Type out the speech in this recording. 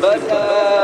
vai